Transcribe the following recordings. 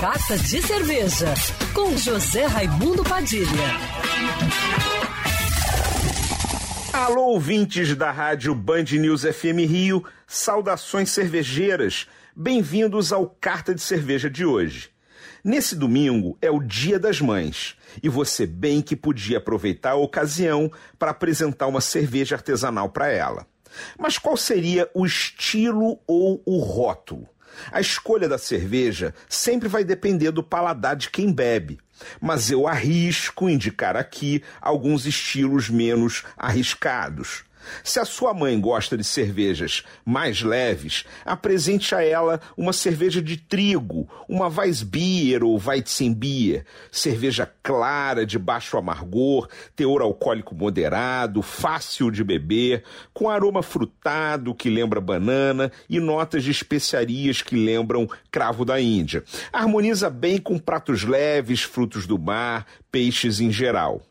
Carta de Cerveja, com José Raimundo Padilha. Alô, ouvintes da rádio Band News FM Rio, saudações cervejeiras. Bem-vindos ao Carta de Cerveja de hoje. Nesse domingo é o Dia das Mães e você bem que podia aproveitar a ocasião para apresentar uma cerveja artesanal para ela. Mas qual seria o estilo ou o rótulo? A escolha da cerveja sempre vai depender do paladar de quem bebe, mas eu arrisco indicar aqui alguns estilos menos arriscados. Se a sua mãe gosta de cervejas mais leves, apresente a ela uma cerveja de trigo, uma Weissbier ou Weizenbier, cerveja clara, de baixo amargor, teor alcoólico moderado, fácil de beber, com aroma frutado que lembra banana e notas de especiarias que lembram cravo da Índia. Harmoniza bem com pratos leves, frutos do mar, peixes em geral.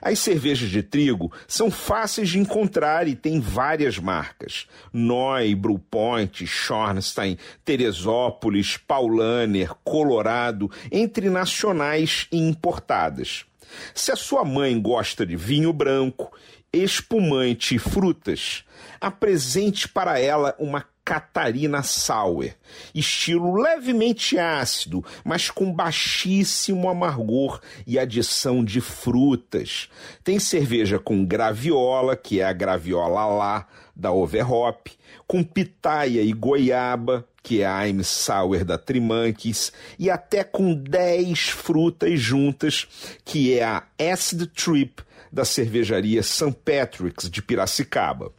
As cervejas de trigo são fáceis de encontrar e têm várias marcas. Noi, Brewpoint, Schornstein, Teresópolis, Paulaner, Colorado, entre nacionais e importadas. Se a sua mãe gosta de vinho branco, espumante e frutas, apresente para ela uma Catarina Sour, estilo levemente ácido, mas com baixíssimo amargor e adição de frutas. Tem cerveja com graviola, que é a graviola lá da Overhop, com pitaia e goiaba, que é a I'm Sour da Trimanques, e até com 10 frutas juntas, que é a Acid Trip da cervejaria St. Patrick's de Piracicaba.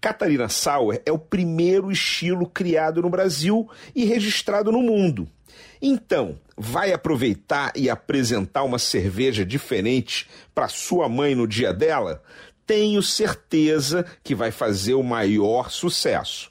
Catarina Sauer é o primeiro estilo criado no Brasil e registrado no mundo. Então, vai aproveitar e apresentar uma cerveja diferente para sua mãe no dia dela? Tenho certeza que vai fazer o maior sucesso.